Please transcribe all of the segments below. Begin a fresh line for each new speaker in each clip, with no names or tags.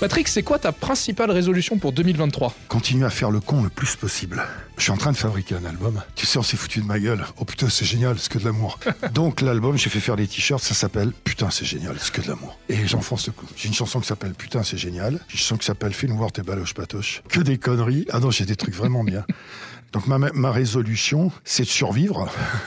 Patrick, c'est quoi ta principale résolution pour 2023
Continuer à faire le con le plus possible. Je suis en train de fabriquer un album. Tu sais, on s'est foutu de ma gueule. Oh putain, c'est génial, c'est que de l'amour. Donc l'album, j'ai fait faire des t-shirts, ça s'appelle Putain, c'est génial, c'est que de l'amour. Et j'enfonce le coup. J'ai une chanson qui s'appelle Putain, c'est génial. J'ai une chanson qui s'appelle Fais-nous voir tes baloches patoches. Que des conneries. Ah non, j'ai des trucs vraiment bien. Donc ma, ma résolution, c'est de survivre.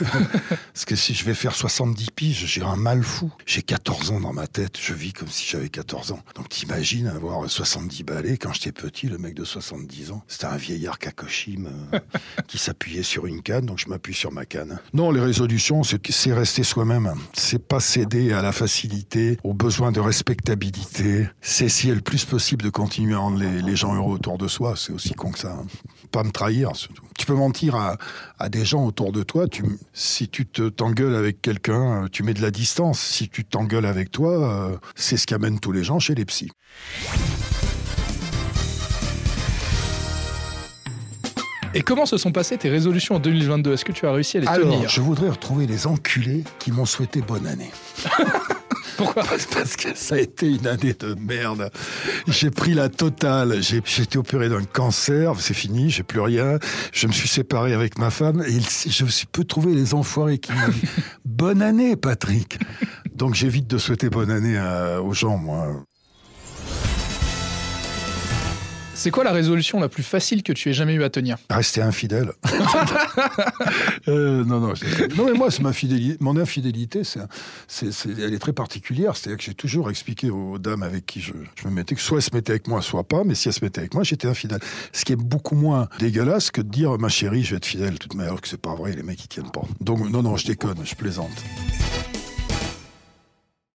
Parce que si je vais faire 70 piges, j'ai un mal fou. J'ai 14 ans dans ma tête, je vis comme si j'avais 14 ans. Donc t'imagines avoir 70 balais. Quand j'étais petit, le mec de 70 ans, c'était un vieillard Kakoshim euh, qui s'appuyait sur une canne, donc je m'appuie sur ma canne. Non, les résolutions, c'est rester soi-même. C'est pas céder à la facilité, aux besoins de respectabilité. C'est essayer le plus possible de continuer à rendre les, les gens heureux autour de soi. C'est aussi con que ça. hein. Pas me trahir, surtout. Peux mentir à, à des gens autour de toi. Tu, si tu te t'engueules avec quelqu'un, euh, tu mets de la distance. Si tu t'engueules avec toi, euh, c'est ce qui amène tous les gens chez les psys.
Et comment se sont passées tes résolutions en 2022 Est-ce que tu as réussi à les
Alors,
tenir?
je voudrais retrouver les enculés qui m'ont souhaité bonne année.
Pourquoi
Parce que ça a été une année de merde. J'ai pris la totale. J'ai été opéré d'un cancer. C'est fini. J'ai plus rien. Je me suis séparé avec ma femme. Et je me suis peu trouvé les enfoirés qui m'ont dit bonne année, Patrick. Donc j'évite de souhaiter bonne année à- aux gens, moi.
C'est quoi la résolution la plus facile que tu aies jamais eu à tenir
Rester infidèle. Euh, non, non, non, mais moi, c'est ma fidélité. Mon infidélité, c'est, c'est- elle est très particulière. C'est-à-dire que j'ai toujours expliqué aux dames avec qui je, je me mettais que soit elles se mettaient avec moi, soit pas. Mais si elles se mettaient avec moi, j'étais infidèle. Ce qui est beaucoup moins dégueulasse que de dire ma chérie, je vais être fidèle toute ma alors que c'est pas vrai. Les mecs, ils tiennent pas. Donc, non, non, je déconne, je plaisante.